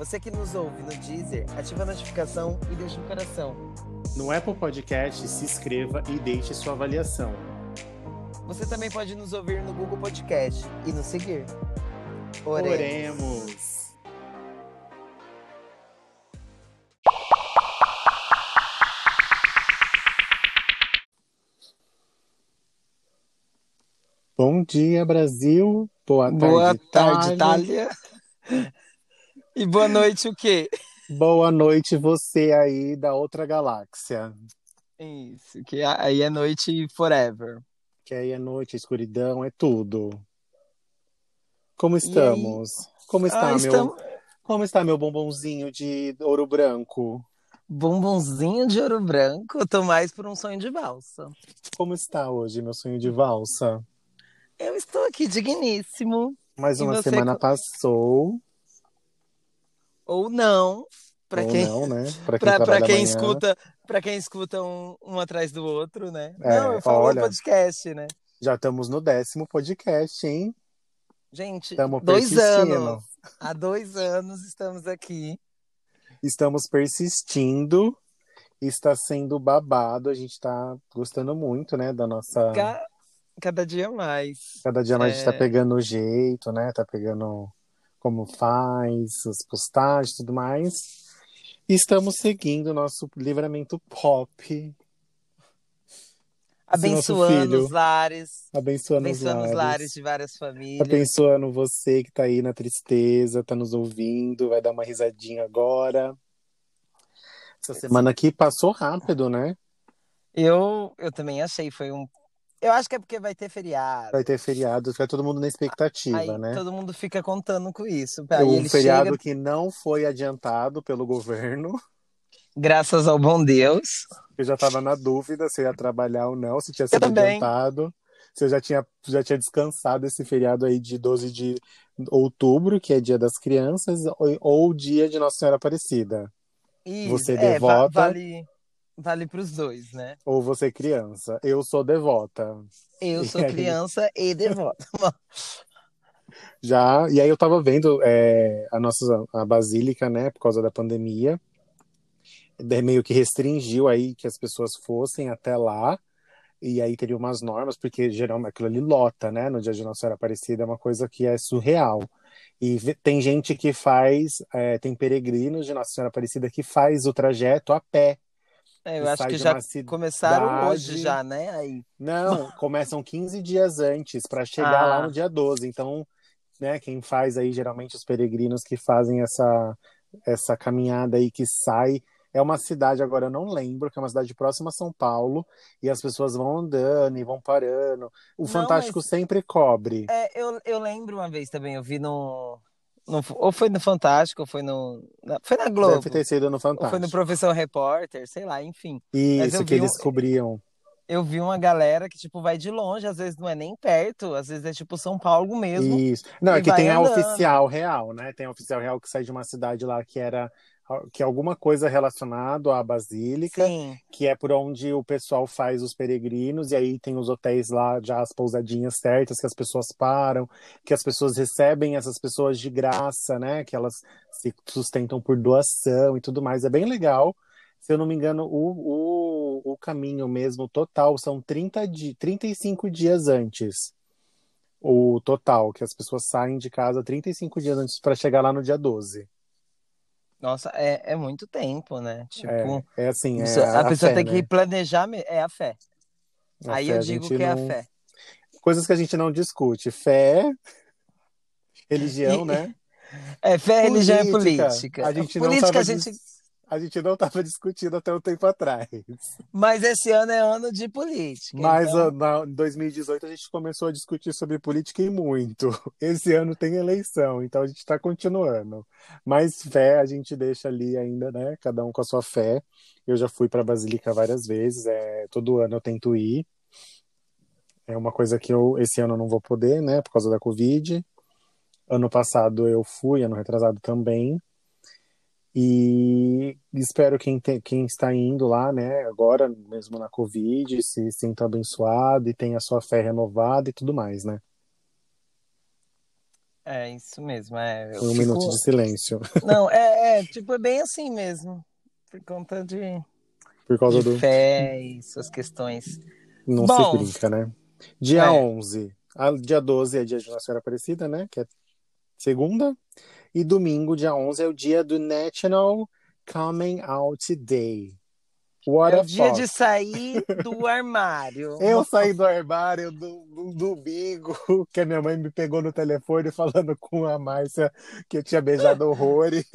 Você que nos ouve no Deezer, ativa a notificação e deixa um coração. No Apple Podcast, se inscreva e deixe sua avaliação. Você também pode nos ouvir no Google Podcast e nos seguir. Oremos. Oremos. Bom dia, Brasil. Boa tarde, Boa tarde, Itália. E boa noite, o quê? Boa noite, você aí da outra galáxia. Isso, que aí é noite forever. Que aí é noite, escuridão, é tudo. Como estamos? Como está, ah, meu? Estamos... Como está meu bombonzinho de ouro branco? Bombonzinho de ouro branco? Eu tô mais por um sonho de valsa. Como está hoje meu sonho de valsa? Eu estou aqui digníssimo. Mais uma semana passou. Ou não, para quem não, né? Para quem, pra, quem escuta, para quem escuta um, um, atrás do outro, né? É, não, eu falo olha, podcast, né? Já estamos no décimo podcast, hein? Gente, estamos dois anos. Há dois anos estamos aqui. Estamos persistindo. Está sendo babado. A gente está gostando muito, né? Da nossa. Cada dia mais. Cada dia mais é... a gente tá é. pegando o jeito, né? Tá pegando como faz, as postagens e tudo mais. E estamos seguindo o nosso livramento pop. Abençoando os lares. Abençoando, abençoando os, lares. lares. de várias famílias. Abençoando você que tá aí na tristeza, tá nos ouvindo, vai dar uma risadinha agora. Essa semana aqui passou rápido, né? Eu, eu também achei, foi um eu acho que é porque vai ter feriado. Vai ter feriado, fica todo mundo na expectativa, aí, né? Todo mundo fica contando com isso. Aí um feriado chega... que não foi adiantado pelo governo. Graças ao bom Deus. Eu já estava na dúvida se ia trabalhar ou não, se tinha sido adiantado. Se eu já tinha, já tinha descansado esse feriado aí de 12 de outubro, que é dia das crianças, ou, ou dia de Nossa Senhora Aparecida. Isso, Você é, devota. Vale, Vale para os dois, né? Ou você é criança. Eu sou devota. Eu sou criança e devota. Já, e aí eu tava vendo é, a nossa a basílica, né, por causa da pandemia, meio que restringiu aí que as pessoas fossem até lá, e aí teria umas normas, porque geralmente aquilo ali lota, né, no dia de Nossa Senhora Aparecida, é uma coisa que é surreal. E tem gente que faz, é, tem peregrinos de Nossa Senhora Aparecida que faz o trajeto a pé é, eu acho que já cidade... começaram hoje já, né? Aí. Não, começam 15 dias antes para chegar ah. lá no dia 12. Então, né, quem faz aí geralmente os peregrinos que fazem essa essa caminhada aí que sai é uma cidade, agora eu não lembro, que é uma cidade próxima a São Paulo, e as pessoas vão andando e vão parando. O não, Fantástico mas... sempre cobre. É, eu, eu lembro uma vez também, eu vi no, no, ou foi no Fantástico, ou foi no. Na, foi na Globo. Deve ter sido no Fantástico. Ou foi no Professor Repórter, sei lá, enfim. Isso, que eles um, cobriam. Eu vi uma galera que, tipo, vai de longe, às vezes não é nem perto, às vezes é tipo São Paulo mesmo. Isso. Não, é que tem andando. a oficial real, né? Tem a oficial real que sai de uma cidade lá que era que é alguma coisa relacionado à basílica, Sim. que é por onde o pessoal faz os peregrinos, e aí tem os hotéis lá, já as pousadinhas certas, que as pessoas param, que as pessoas recebem essas pessoas de graça, né? Que elas se sustentam por doação e tudo mais. É bem legal. Se eu não me engano, o, o, o caminho mesmo total são 30 di 35 dias antes. O total, que as pessoas saem de casa 35 dias antes para chegar lá no dia 12. Nossa, é, é muito tempo, né? Tipo, é, é assim, é a, a, pessoa fé, tem né? que planejar, é a fé. A Aí fé, eu digo que não... é a fé. Coisas que a gente não discute. Fé, religião, né? É, fé, religião e política. A gente política não a gente a gente não estava discutindo até um tempo atrás. Mas esse ano é ano de política. Mas então... na, em 2018 a gente começou a discutir sobre política e muito. Esse ano tem eleição, então a gente está continuando. Mas fé a gente deixa ali ainda, né? Cada um com a sua fé. Eu já fui para Basílica várias vezes, é, todo ano eu tento ir. É uma coisa que eu esse ano não vou poder, né? Por causa da Covid. Ano passado eu fui, ano retrasado também. E espero quem, te, quem está indo lá, né, agora, mesmo na Covid, se sinta abençoado e tenha sua fé renovada e tudo mais, né? É, isso mesmo. É, um fico... minuto de silêncio. Não, é, é, tipo, é bem assim mesmo. Por conta de, por causa de do... fé e suas questões. Não Bom, se brinca, né? Dia é. 11. A, dia 12 é dia de Nossa Senhora Aparecida, né? Que é segunda. E domingo, dia 11, é o dia do National Coming Out Day. What é o dia de sair do armário. Eu saí do armário do, do, domingo, que a minha mãe me pegou no telefone falando com a Márcia que eu tinha beijado horrores.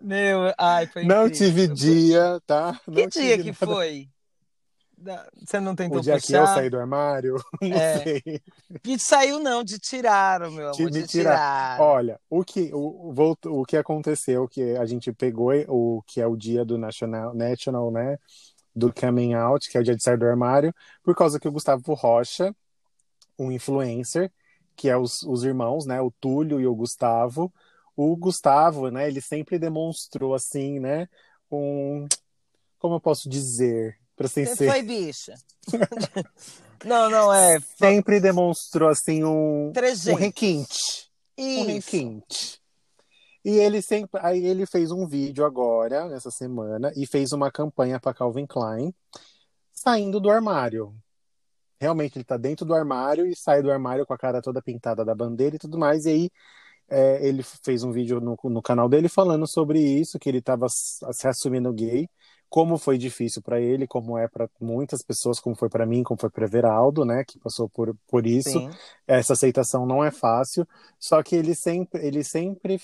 Meu, ai, foi Não incrível. tive dia, tá? Que Não dia que nada. foi? Você não tentou O dia puxar? que eu saí do armário? Não é. sei. Que saiu não, de tirar, meu amor, de, de tirar. tirar. Olha, o que, o, o, o que aconteceu, que a gente pegou o que é o dia do National, National, né, do Coming Out, que é o dia de sair do armário, por causa que o Gustavo Rocha, um influencer, que é os, os irmãos, né, o Túlio e o Gustavo, o Gustavo, né, ele sempre demonstrou, assim, né, um... Como eu posso dizer? Pra Você ser... foi bicha. não, não, é. Sempre demonstrou assim um, um requinte. Isso. Um requinte. E ele sempre. Aí ele fez um vídeo agora, nessa semana, e fez uma campanha para Calvin Klein, saindo do armário. Realmente ele tá dentro do armário e sai do armário com a cara toda pintada da bandeira e tudo mais. E aí é, ele fez um vídeo no, no canal dele falando sobre isso, que ele tava se assumindo gay como foi difícil para ele, como é para muitas pessoas, como foi para mim, como foi para Everaldo, né, que passou por, por isso. Sim. Essa aceitação não é fácil, só que ele sempre, ele sempre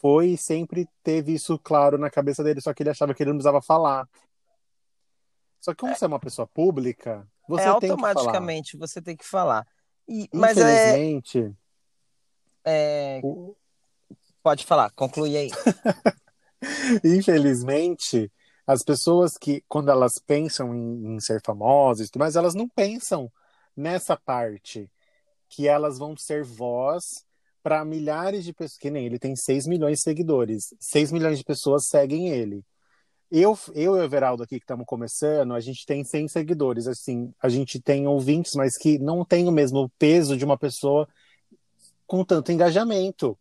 foi, sempre teve isso claro na cabeça dele, só que ele achava que ele não precisava falar. Só que como é. você é uma pessoa pública, você é, tem automaticamente que falar. você tem que falar. E, mas é Infelizmente, é... O... Pode falar, conclui aí. Infelizmente, as pessoas que, quando elas pensam em, em ser famosas, mas elas não pensam nessa parte que elas vão ser voz para milhares de pessoas. Que nem ele tem 6 milhões de seguidores. 6 milhões de pessoas seguem ele. Eu, eu e o Everaldo aqui que estamos começando, a gente tem 100 seguidores. Assim, a gente tem ouvintes, mas que não tem o mesmo peso de uma pessoa com tanto engajamento.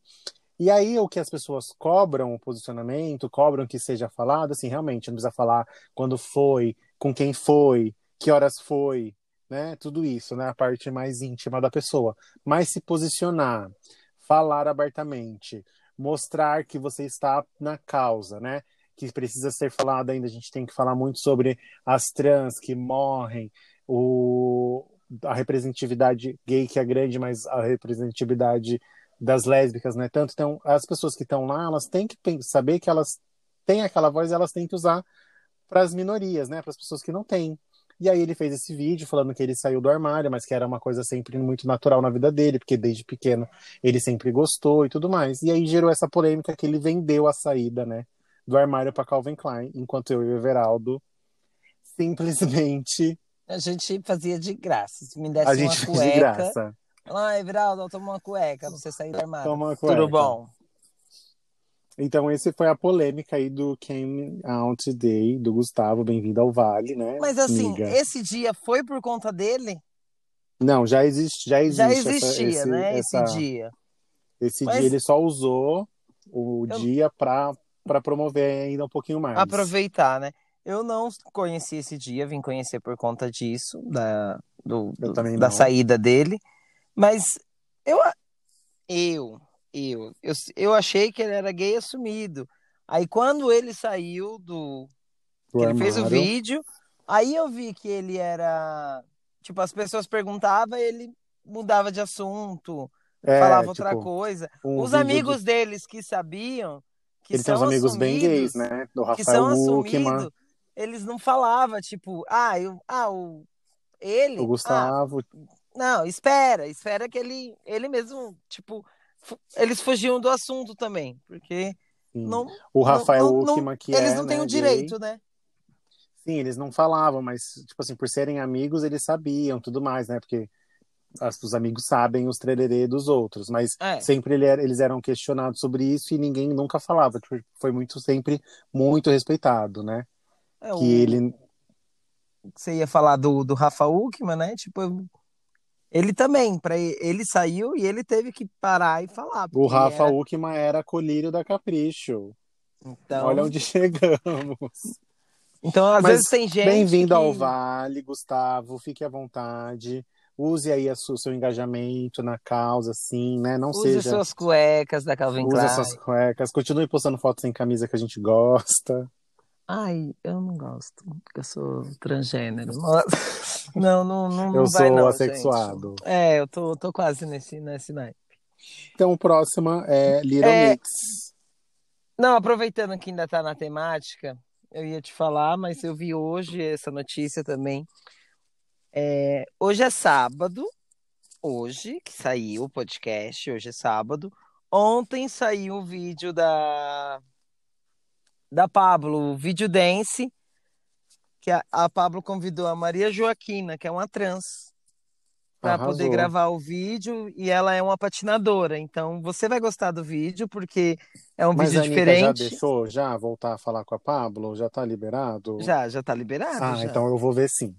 E aí o que as pessoas cobram o posicionamento, cobram que seja falado, assim, realmente não precisa falar quando foi, com quem foi, que horas foi, né? Tudo isso, né? A parte mais íntima da pessoa. Mas se posicionar, falar abertamente, mostrar que você está na causa, né? Que precisa ser falado ainda. A gente tem que falar muito sobre as trans que morrem, o, a representatividade gay que é grande, mas a representatividade das lésbicas, né? Tanto então as pessoas que estão lá, elas têm que saber que elas têm aquela voz, e elas têm que usar para as minorias, né? Para as pessoas que não têm. E aí ele fez esse vídeo falando que ele saiu do armário, mas que era uma coisa sempre muito natural na vida dele, porque desde pequeno ele sempre gostou e tudo mais. E aí gerou essa polêmica que ele vendeu a saída, né, do armário para Calvin Klein, enquanto eu e o Everaldo simplesmente a gente fazia de graça. Se me desse a gente uma cueca, de graça. Ai, Everaldo, toma uma cueca, você sair do armário. Toma uma cueca. Tudo bom. Então, esse foi a polêmica aí do Came Out Day, do Gustavo, bem-vindo ao Vale, né? Mas assim, amiga? esse dia foi por conta dele? Não, já existe, já existe. Já existia, essa, esse, né? Essa, esse dia. Esse Mas... dia ele só usou o Eu... dia para promover ainda um pouquinho mais. Aproveitar, né? Eu não conheci esse dia, vim conhecer por conta disso, da, do, do da saída dele. Mas eu, eu, eu, eu, eu achei que ele era gay assumido. Aí quando ele saiu do. do ele fez o vídeo, aí eu vi que ele era. Tipo, as pessoas perguntavam, ele mudava de assunto, é, falava outra tipo, coisa. Um Os amigos de... deles que sabiam, que Ele tem uns amigos bem gays, né? Do Rafael Wuckman. Eles não falavam, tipo, ah, eu, ah o, ele. O Gustavo. Ah, não, espera, espera que ele, ele mesmo, tipo, eles fugiam do assunto também, porque não, o Rafael não, que eles é, não têm né, o direito, gay. né? Sim, eles não falavam, mas tipo assim, por serem amigos, eles sabiam tudo mais, né? Porque as, os amigos sabem os trererê dos outros, mas é. sempre ele era, eles eram questionados sobre isso e ninguém nunca falava. Tipo, foi muito sempre muito respeitado, né? É, que o... ele você ia falar do, do Rafa Uckman, né? Tipo, ele também, para ele saiu e ele teve que parar e falar. O Rafa era... Uckman era colírio da Capricho. Então... Olha onde chegamos. Então, às Mas, vezes tem gente. Bem-vindo que... ao Vale, Gustavo. Fique à vontade. Use aí o seu engajamento na causa, assim, né? Não Use seja. Use suas cuecas da Calvin Klein. Use suas cuecas. Continue postando fotos sem camisa que a gente gosta. Ai, eu não gosto, porque eu sou transgênero. Não, não, não, eu não sou vai, não, assexuado. Gente. É, eu tô, tô quase nesse, nesse naipe. Então, próxima é Little é... Mix. Não, aproveitando que ainda tá na temática, eu ia te falar, mas eu vi hoje essa notícia também. É, hoje é sábado, hoje que saiu o podcast, hoje é sábado. Ontem saiu o vídeo da da Pablo, o vídeo dance, que a, a Pablo convidou a Maria Joaquina, que é uma trans, para poder gravar o vídeo e ela é uma patinadora. Então você vai gostar do vídeo porque é um Mas vídeo a diferente. já deixou já voltar a falar com a Pablo? Já tá liberado? Já, já tá liberado. Ah, já. então eu vou ver sim.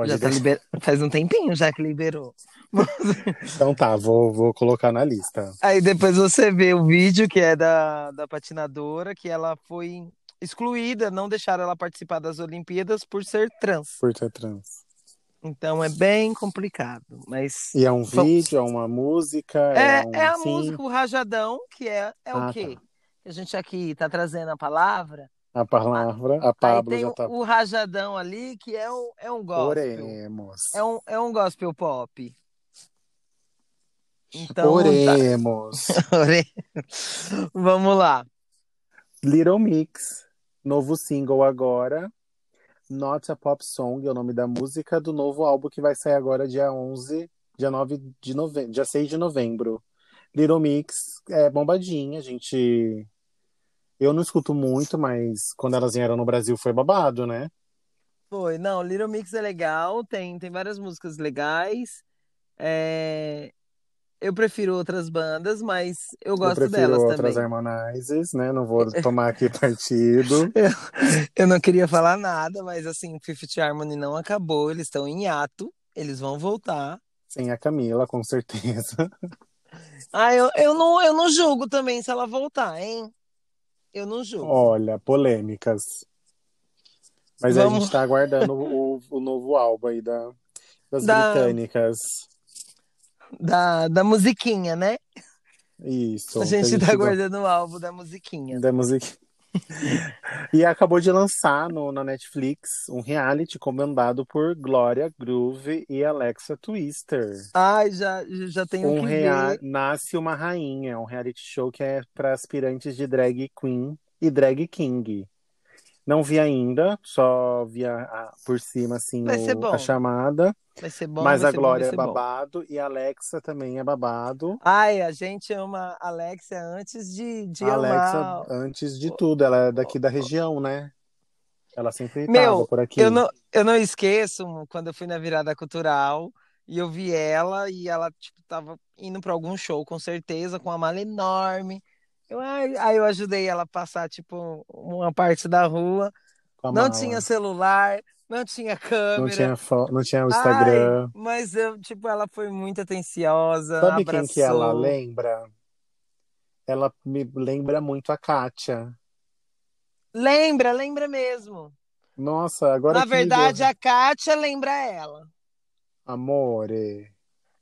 Pode já tá liber... Faz um tempinho já que liberou. então tá, vou, vou colocar na lista. Aí depois você vê o vídeo que é da, da patinadora, que ela foi excluída, não deixaram ela participar das Olimpíadas por ser trans. Por ser trans. Então é bem complicado, mas... E é um vídeo, é uma música? É, é, um... é a Sim. música, o Rajadão, que é, é ah, o quê? Tá. A gente aqui tá trazendo a palavra a palavra, a Pablo já tá. O rajadão ali, que é um, é um gospel. Oremos. É um, é um gospel pop. Então, Oremos. Tá... Vamos lá. Little Mix, novo single agora. Not a Pop Song é o nome da música do novo álbum que vai sair agora dia 11, dia 9 de novembro, dia 6 de novembro. Little Mix é bombadinha, a gente eu não escuto muito, mas quando elas vieram no Brasil foi babado, né? Foi, não, Little Mix é legal, tem, tem várias músicas legais. É... Eu prefiro outras bandas, mas eu gosto eu delas outras também. Harmonizes, né? Não vou tomar aqui partido. eu, eu não queria falar nada, mas assim, Fifth Harmony não acabou, eles estão em ato, eles vão voltar. Sem a Camila, com certeza. Ah, eu, eu, não, eu não julgo também se ela voltar, hein? Eu não julgo. Olha, polêmicas. Mas Vamos... a gente tá aguardando o, o novo álbum aí da, das da... britânicas. Da, da musiquinha, né? Isso. A gente, a gente tá aguardando o álbum da musiquinha. Da musiquinha. e acabou de lançar no, na Netflix um reality comandado por Glória Groove e Alexa Twister. Ai, já, já tenho um que ver. Nasce uma Rainha, um reality show que é para aspirantes de drag queen e drag king. Não vi ainda, só vi a, por cima assim o, a chamada. Vai ser bom. Mas a Glória bom, é babado e a Alexa também é babado. Ai, a gente ama a Alexa antes de, de a Alexa, amar. antes de tudo, ela é daqui da região, né? Ela sempre estava por aqui. Eu não, eu não esqueço quando eu fui na virada cultural e eu vi ela e ela tipo tava indo para algum show com certeza com uma mala enorme. Eu, aí eu ajudei ela a passar tipo uma parte da rua. Não mala. tinha celular, não tinha câmera. Não tinha, não tinha o Instagram. Ai, mas eu, tipo, ela foi muito atenciosa. Sabe abraçou. quem que ela lembra? Ela me lembra muito a Kátia. Lembra, lembra mesmo. Nossa, agora Na verdade, a Kátia lembra ela. Amore.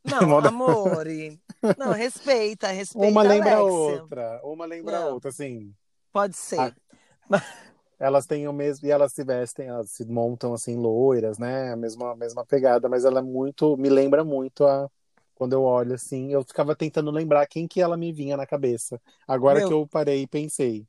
Não, amore. Não, respeita, respeita. Uma lembra a outra. Uma lembra a outra, assim. Pode ser. A... elas têm o mesmo e elas se vestem, elas se montam assim loiras, né? A mesma a mesma pegada, mas ela é muito, me lembra muito a Quando eu olho assim, eu ficava tentando lembrar quem que ela me vinha na cabeça. Agora Meu... que eu parei e pensei.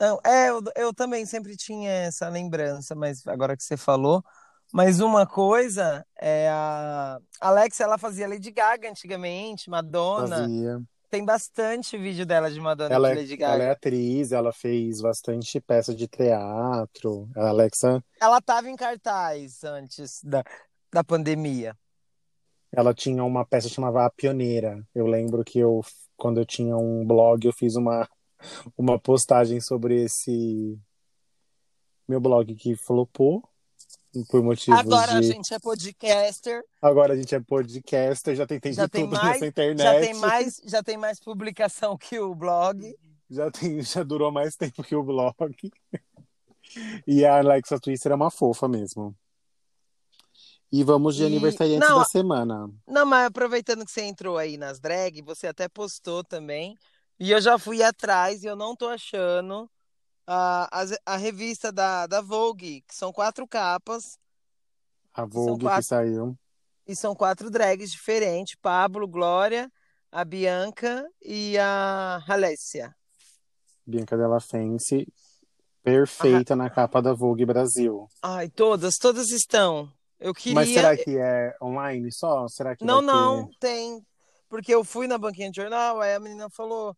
Não, é, eu, eu também sempre tinha essa lembrança, mas agora que você falou. Mas uma coisa é a Alex, ela fazia Lady Gaga antigamente, Madonna. Fazia. Tem bastante vídeo dela de Madonna ela, de é, Lady Gaga. Ela é atriz, ela fez bastante peça de teatro. A Alexa. Ela estava em cartaz antes da, da pandemia. Ela tinha uma peça que chamava A Pioneira. Eu lembro que eu, quando eu tinha um blog, eu fiz uma, uma postagem sobre esse meu blog que flopou por motivos Agora de... a gente é podcaster. Agora a gente é podcaster, já tentei já de tem tudo mais, nessa internet. Já tem mais, já tem mais publicação que o blog. Já tem, já durou mais tempo que o blog. E a Alexa Twister é uma fofa mesmo. E vamos de e... aniversariante não, da semana. Não, mas aproveitando que você entrou aí nas drag, você até postou também. E eu já fui atrás e eu não tô achando a, a, a revista da, da Vogue, que são quatro capas. A Vogue quatro, que saiu. E são quatro drags diferentes: Pablo, Glória, a Bianca e a Alessia. Bianca Della Fence, perfeita ah. na capa da Vogue Brasil. Ai, todas, todas estão. Eu queria. Mas será que é online só? Será que não, não ter... tem, porque eu fui na banquinha de jornal, aí a menina falou,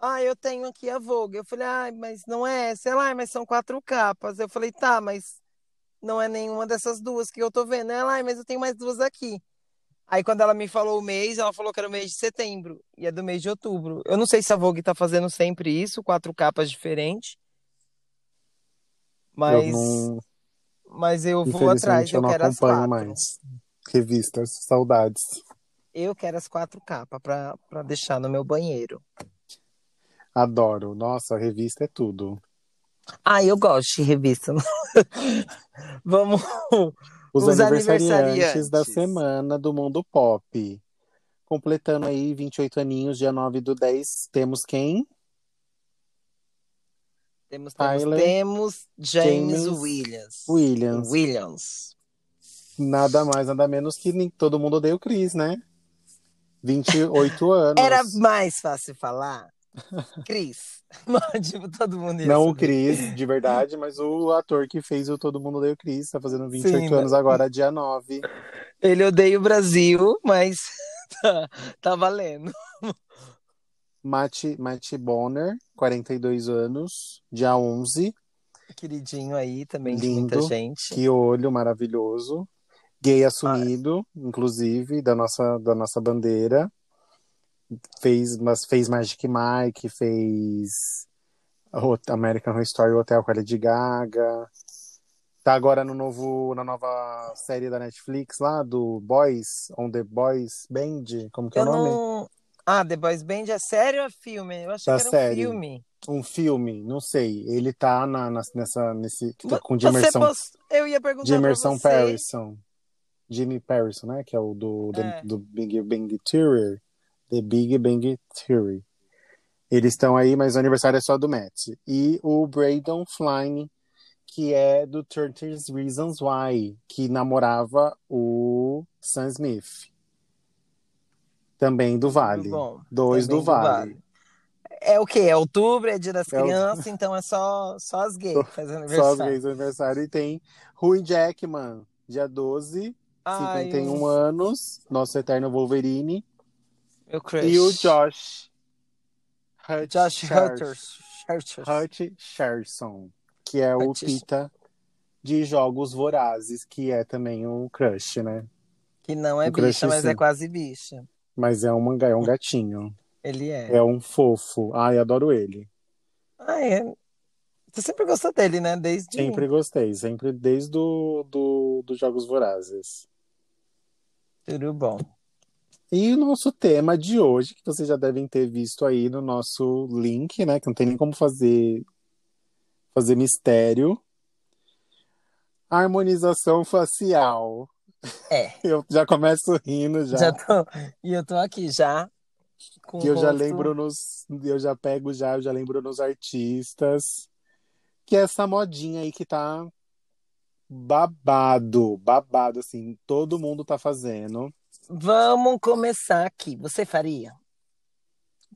ah, eu tenho aqui a Vogue. Eu falei, ah, mas não é essa. Ela, ah, mas são quatro capas. Eu falei, tá, mas não é nenhuma dessas duas que eu tô vendo. Ela, ah, mas eu tenho mais duas aqui. Aí quando ela me falou o mês, ela falou que era o mês de setembro e é do mês de outubro. Eu não sei se a Vogue tá fazendo sempre isso, quatro capas diferentes. Mas eu não... Mas eu vou atrás, eu, eu não quero acompanho as quatro. mais. Revistas, saudades. Eu quero as quatro capas para deixar no meu banheiro. Adoro. Nossa, revista é tudo. Ah, eu gosto de revista. Vamos. Os, Os aniversariantes, aniversariantes da semana do mundo pop. Completando aí 28 aninhos, dia 9 do 10, temos quem? Temos, Tyler, temos James, James Williams. Williams. Williams. Nada mais, nada menos que todo mundo odeia o Chris, né? 28 anos. Era mais fácil falar. Cris. tipo, todo mundo Não o Cris, de verdade, mas o ator que fez o Todo Mundo Odeia o Cris, tá fazendo 28 Sim, anos mas... agora, dia 9. Ele odeia o Brasil, mas tá, tá valendo. Matt, Matt Bonner, 42 anos, dia 11. Queridinho aí também Lindo, de muita gente. Que olho maravilhoso. Gay assumido, ah. inclusive, da nossa, da nossa bandeira. Fez, mas fez Magic Mike, fez American Horror Story Hotel com a Lady Gaga. Tá agora no novo, na nova série da Netflix lá, do Boys, On The Boys Band, como que é o nome? Não... Ah, The Boys Band é série ou é filme? Eu acho da que era série. um filme. Um filme, não sei. Ele tá na, na nessa, nesse, tá com de imersão. Post... Eu ia perguntar de imersão Parison. Jimmy Parison, né? Que é o do, é. do, do Big Bang Theory. The Big Bang Theory. Eles estão aí, mas o aniversário é só do Matt. E o Braydon Flying, que é do 30 Reasons Why, que namorava o Sam Smith. Também do Vale. Dois Também do, vale. do Vale. É o quê? É outubro, é dia das é crianças, o... então é só, só as gays fazendo aniversário. Só as gays aniversário. E tem Rui Jackman, dia 12, Ai, 51 eu... anos, nosso eterno Wolverine. Meu crush. E o Josh. Hutch Josh Hutch Sherson, que é o Pita de Jogos Vorazes, que é também um crush, né? Que não é um bicha, mas é quase bicha. Mas é um, é um gatinho. Ele é. É um fofo. Ai, adoro ele. Ah, é. Você sempre gostou dele, né? Desde. Sempre gostei, sempre desde do, do, dos Jogos Vorazes. Tudo bom. E o nosso tema de hoje, que vocês já devem ter visto aí no nosso link, né? Que não tem nem como fazer, fazer mistério. Harmonização facial. É. Eu já começo rindo já. Já tô, e eu tô aqui já. que eu já lembro nos. Eu já pego já, eu já lembro nos artistas. Que é essa modinha aí que tá babado, babado, assim, todo mundo tá fazendo. Vamos começar aqui. Você faria?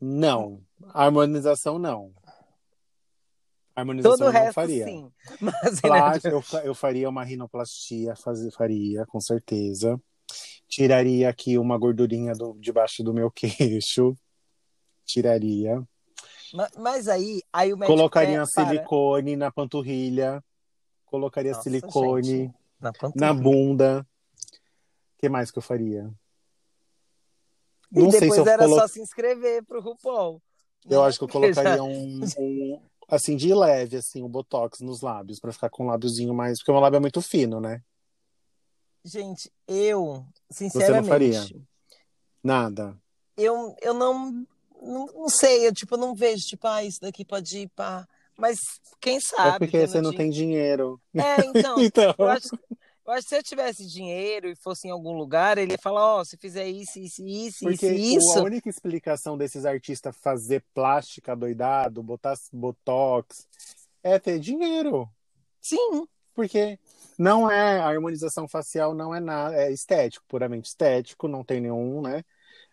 Não. Harmonização, não. Harmonização Todo o não resto, faria. sim. Mas Plástico, eu, eu faria uma rinoplastia, faz- faria, com certeza. Tiraria aqui uma gordurinha do, debaixo do meu queixo. Tiraria. Ma- Mas aí, aí o médico Colocaria para. silicone na panturrilha. Colocaria Nossa, silicone gente, na na panturrilha. bunda. O que mais que eu faria? E Não sei se depois eu era colo... só se inscrever pro RuPaul. Eu acho que eu Porque colocaria um, um, assim, de leve, assim, um botox nos lábios, pra ficar com um lábiozinho mais. Porque o meu lábio é muito fino, né? Gente, eu, Você não sinceramente, faria? Nada. eu, eu não, não, não sei, eu tipo, não vejo, tipo, ah, isso daqui pode ir pra. Mas quem É sabe? porque tendo você não tem dinheiro. É, então, Então, eu acho, eu acho que se eu tivesse dinheiro e fosse em algum lugar, ele ia falar, ó, se fizer isso, isso, isso, porque isso, isso. a única explicação desses artistas fazer plástica doidado, botar botox, é ter dinheiro. Sim, Porque não é a harmonização facial, não é nada, é estético, puramente estético, não tem nenhum, né?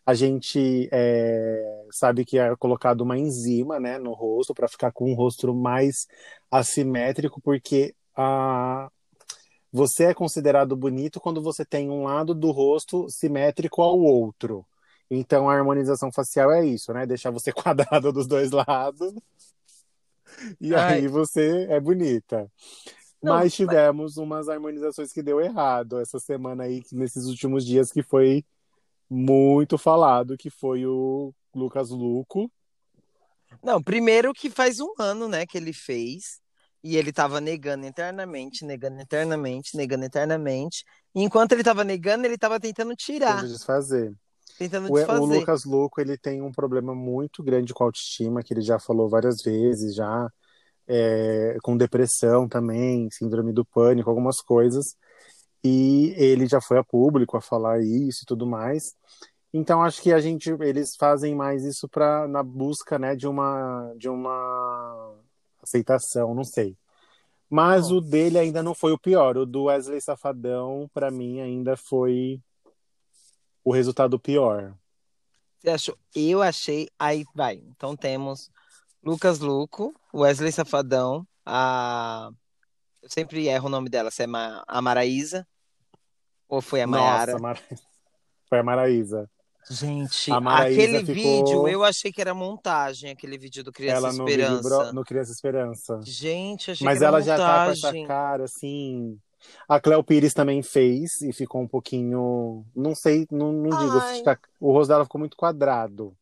A gente é, sabe que é colocado uma enzima, né, no rosto para ficar com um rosto mais assimétrico, porque a, você é considerado bonito quando você tem um lado do rosto simétrico ao outro. Então a harmonização facial é isso, né? Deixar você quadrada dos dois lados. E Ai. aí você é bonita. Não, mas mas- tivemos umas harmonizações que deu errado essa semana aí, nesses últimos dias, que foi muito falado, que foi o Lucas Luco. Não, primeiro que faz um ano, né, que ele fez, e ele tava negando internamente, negando internamente, negando internamente. E enquanto ele tava negando, ele tava tentando tirar, de desfazer. tentando O, o desfazer. Lucas Luco, ele tem um problema muito grande com autoestima, que ele já falou várias vezes, já é, com depressão também, síndrome do pânico, algumas coisas. E ele já foi a público a falar isso e tudo mais. Então acho que a gente eles fazem mais isso para na busca, né, de uma de uma aceitação, não sei. Mas Bom. o dele ainda não foi o pior. O do Wesley Safadão, para mim, ainda foi o resultado pior. Você achou? Eu achei. Aí vai. Então temos Lucas Luco, Wesley Safadão, a. Eu sempre erro o nome dela, se é Ma... a Maraísa. Ou foi a Mayara? Nossa, Mara... foi a Maraísa. Gente, aquele ficou- vídeo eu achei que era montagem, aquele vídeo do Criança ela no Esperança. Bro... no Criança Esperança. Gente, achei Mas que era ela já tá com essa montagem. cara assim. A Cleo Pires também fez e ficou um pouquinho. Não sei, não, não digo. Ai. fica- O rosto dela ficou muito quadrado.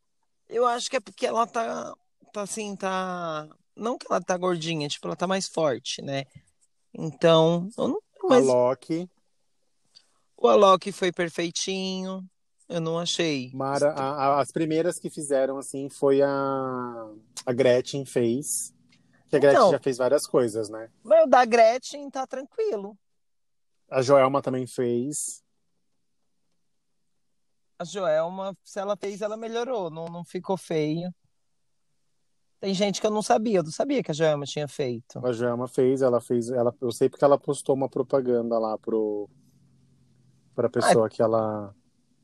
Eu acho que é porque ela tá, tá assim, tá. Não que ela tá gordinha, tipo, ela tá mais forte, né? Então, eu não. Mas A Loki, o Alok foi perfeitinho. Eu não achei. Mara, a- a- as primeiras que fizeram assim foi a, a Gretchen fez. Que a Gretchen Então. já fez várias coisas, né? Mas o da Gretchen tá tranquilo. A Joelma também fez. A Joelma, se ela fez, ela melhorou, não, não ficou feio. Tem gente que eu não sabia, eu não sabia que a Joelma tinha feito. A Joelma fez, ela fez. Ela, eu sei porque ela postou uma propaganda lá pro, pra pessoa que ela.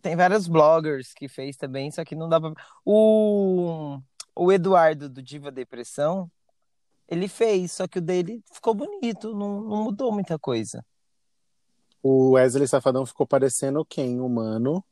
Tem vários bloggers que fez também, só que não dá pra. O, o Eduardo do Diva Depressão, ele fez, só que o dele ficou bonito, não, não mudou muita coisa. O Wesley Safadão ficou parecendo quem? Humano.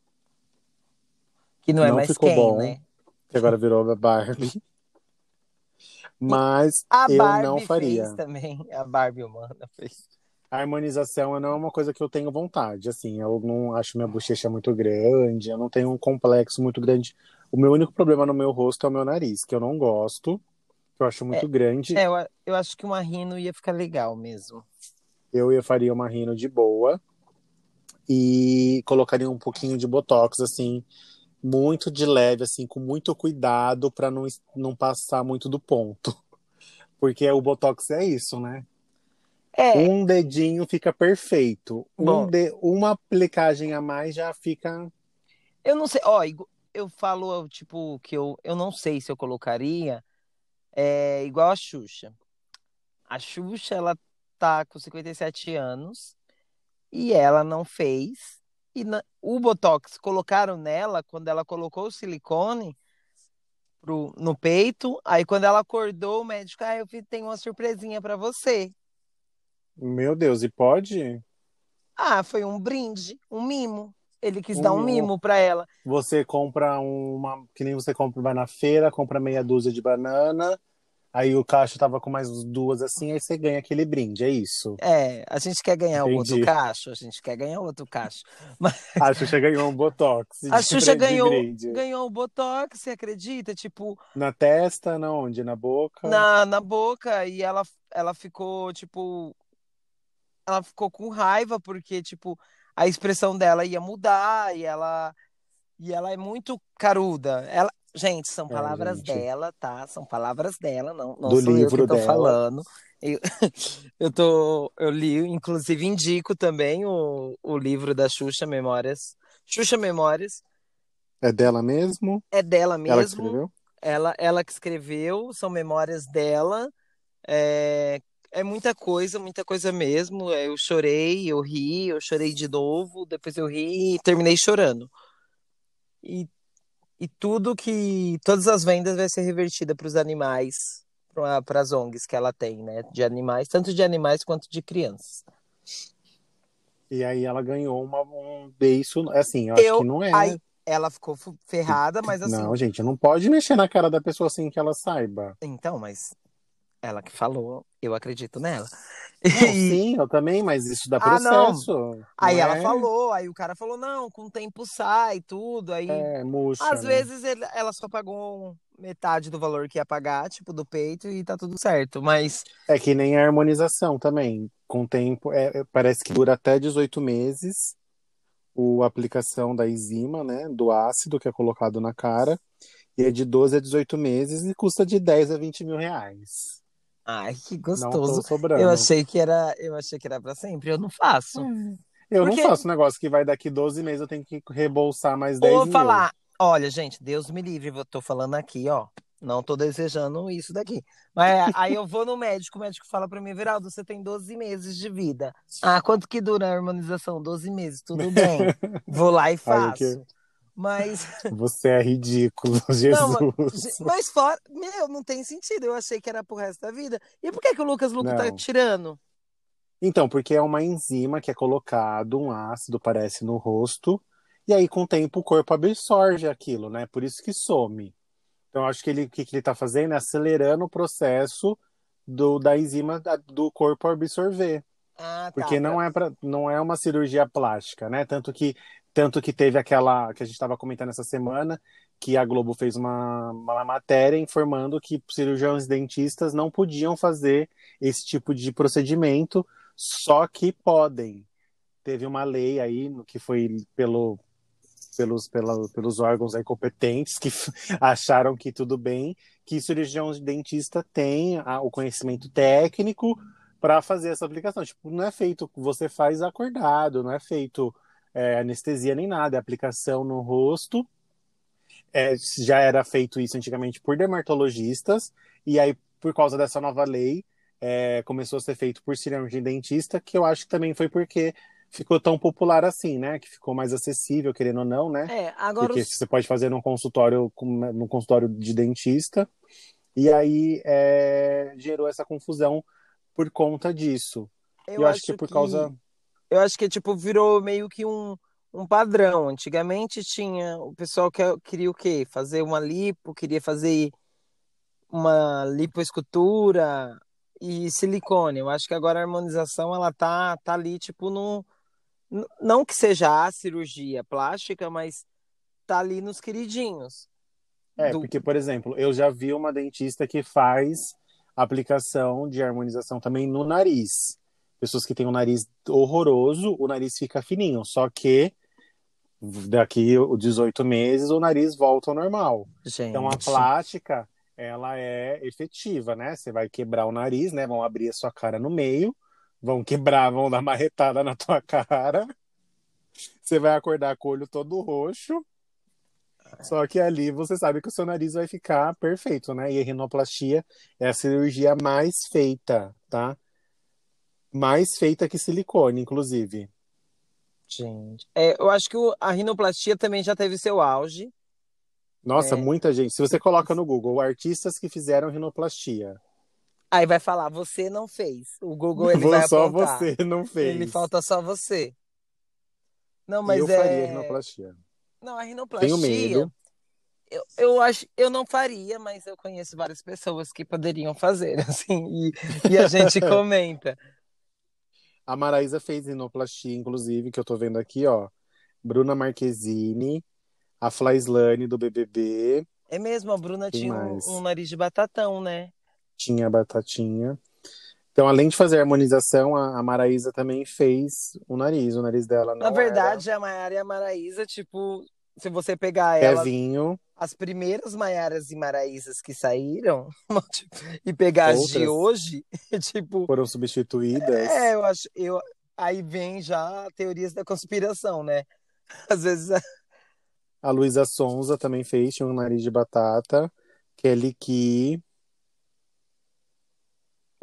Que não é Não mais ficou quem, bom. né? que agora virou a Barbie. Mas A eu Barbie não faria. fez também. A Barbie humana fez. A harmonização não é uma coisa que eu tenho vontade. Assim, eu não acho minha bochecha muito grande, eu não tenho um complexo muito grande. O meu único problema no meu rosto é o meu nariz, que eu não gosto, que eu acho muito grande. É, eu, eu acho que uma rino ia ficar legal mesmo. Eu ia faria uma rino de boa e colocaria um pouquinho de botox, assim, muito de leve, assim, com muito cuidado para não, não passar muito do ponto. Porque o botox é isso, né? É, Um dedinho fica perfeito. Um Bom. de... Uma aplicagem a mais já fica. eu não sei. Ó, eu falo, tipo, que eu, eu não sei se eu colocaria é, igual a Xuxa. A Xuxa, ela tá com 57 anos e ela não fez E na, o Botox colocaram nela, quando ela colocou o silicone pro, no peito, aí quando ela acordou, o médico, ah, eu tenho uma surpresinha para você. Meu Deus, e pode? Ah, foi um brinde, um mimo. Ele quis um, dar um mimo para ela. Você compra uma, que nem você compra, vai na feira, compra meia dúzia de banana, Aí o cacho tava com mais duas assim, aí você ganha aquele brinde, é isso. É, a gente quer ganhar Entendi. outro cacho, a gente quer ganhar outro cacho. Mas... A Xuxa ganhou um Botox. A Xuxa ganhou, ganhou um Botox, você acredita? Tipo. Na testa, na onde? Na boca? Na, na boca, e ela, ela ficou, tipo. Ela ficou com raiva, porque, tipo, a expressão dela ia mudar, e ela. E ela é muito caruda. Ela, Gente, são é, palavras é, gente. dela, tá? São palavras dela, não, não Do sou livro eu que tô dela. falando. Eu, eu, tô, eu li, inclusive indico também o, o livro da Xuxa Memórias. Xuxa Memórias. É dela mesmo? É dela mesmo. Ela que escreveu? Ela, ela que escreveu, são memórias dela. É, é muita coisa, muita coisa mesmo. Eu chorei, eu ri, eu chorei de novo, depois eu ri e terminei chorando. E e tudo que todas as vendas vai ser revertida para os animais, para as ONGs que ela tem, né, de animais, tanto de animais quanto de crianças. E aí ela ganhou uma, um beijo, assim, eu, eu acho que não é. Aí, ela ficou ferrada, mas assim. Não, gente, não pode mexer na cara da pessoa assim que ela saiba. Então, mas ela que falou, eu acredito nela. Não, sim, eu também, mas isso dá processo. Ah. Aí ela é? falou, aí o cara falou, não, com o tempo sai tudo. Aí, é, murcha, às né? vezes ele, ela só pagou metade do valor que ia pagar, tipo, do peito, e tá tudo certo. Mas. É que nem a harmonização também. Com o tempo, é, é parece que dura até 18 meses a aplicação da enzima, né? Do ácido que é colocado na cara. E é de 12 a 18 meses e custa de 10 a 20 mil reais. Ai, que gostoso. Eu achei que era, eu achei que era para sempre. Eu não faço. Hum. Eu Porque... não faço um negócio que vai daqui 12 meses, eu tenho que rebolsar mais 10 Vou mil. falar, olha, gente, Deus me livre, eu tô falando aqui, ó. Não tô desejando isso daqui. Mas aí eu vou no médico, o médico fala para mim, Viraldo, você tem 12 meses de vida. Ah, quanto que dura a harmonização? 12 meses, tudo bem. Vou lá e faço. Mas. Você é ridículo, Jesus. Não, mas, mas, fora. Meu, não tem sentido. Eu achei que era pro resto da vida. E por que, que o Lucas Luco tá não. tá tirando? Então, porque é uma enzima que é colocado, um ácido, parece, no rosto. E aí, com o tempo, o corpo absorve aquilo, né? Por isso que some. Então, acho que ele, o que, que ele tá fazendo é acelerando o processo do, da enzima do corpo absorver. Ah, tá. Porque não é, pra, não é uma cirurgia plástica, né? Tanto que tanto que teve aquela que a gente estava comentando essa semana, que a Globo fez uma, uma matéria informando que cirurgiões dentistas não podiam fazer esse tipo de procedimento, só que podem. Teve uma lei aí que foi pelo, pelos, pela, pelos órgãos aí competentes que acharam que tudo bem, que cirurgião dentista tem a, o conhecimento técnico para fazer essa aplicação. Tipo, não é feito, você faz acordado, não é feito é, anestesia nem nada, é aplicação no rosto. É, já era feito isso antigamente por dermatologistas, e aí, por causa dessa nova lei, é, começou a ser feito por cirurgião dentista, que eu acho que também foi porque ficou tão popular assim, né? Que ficou mais acessível, querendo ou não, né? É, agora Porque os... você pode fazer num consultório, num consultório de dentista. E aí é, gerou essa confusão por conta disso. Eu, eu acho, acho, que por que... causa eu acho que tipo virou meio que um, um padrão. Antigamente tinha o pessoal que queria o quê? Fazer uma lipo, queria fazer uma lipoescultura e silicone. Eu acho que agora a harmonização ela tá tá ali tipo no não que seja a cirurgia plástica, mas tá ali nos queridinhos. É, do... porque por exemplo, eu já vi uma dentista que faz aplicação de harmonização também no nariz pessoas que têm um nariz horroroso, o nariz fica fininho. Só que daqui 18 meses o nariz volta ao normal. Gente. Então a plástica, ela é efetiva, né? Você vai quebrar o nariz, né? Vão abrir a sua cara no meio, vão quebrar, vão dar marretada na tua cara. Você vai acordar com o olho todo roxo. Só que ali você sabe que o seu nariz vai ficar perfeito, né? E a rinoplastia é a cirurgia mais feita, tá? Mais feita que silicone, inclusive. Gente, é, eu acho que a rinoplastia também já teve seu auge. Nossa, é. muita gente. Se você coloca no Google artistas que fizeram rinoplastia. Aí vai falar, você não fez. O Google ele vai só apontar. você não fez. Ele falta só você. Não, mas eu é... faria rinoplastia. Não, a rinoplastia. Tenho medo. Eu, eu acho, eu não faria, mas eu conheço várias pessoas que poderiam fazer, assim, e, e a gente comenta. A Maraísa fez rinoplastia, inclusive, que eu tô vendo aqui, ó. Bruna Marquezine, a Flaislane do BBB. É mesmo, a Bruna Quem tinha um, um, nariz de batatão, né? Tinha batatinha. Então, além de fazer a harmonização, a, a Maraísa também fez o nariz. O nariz dela Na verdade, era... a Maiara e a Maraísa, tipo, se você pegar ela. Kevinho. As primeiras Maiaras e Maraísas que saíram tipo, e pegar Outras as de hoje, tipo. Foram substituídas. É, eu acho. Eu, aí vem já teorias da conspiração, né? Às vezes. A Luísa Sonza também fez, tinha um nariz de batata. Kelly Key.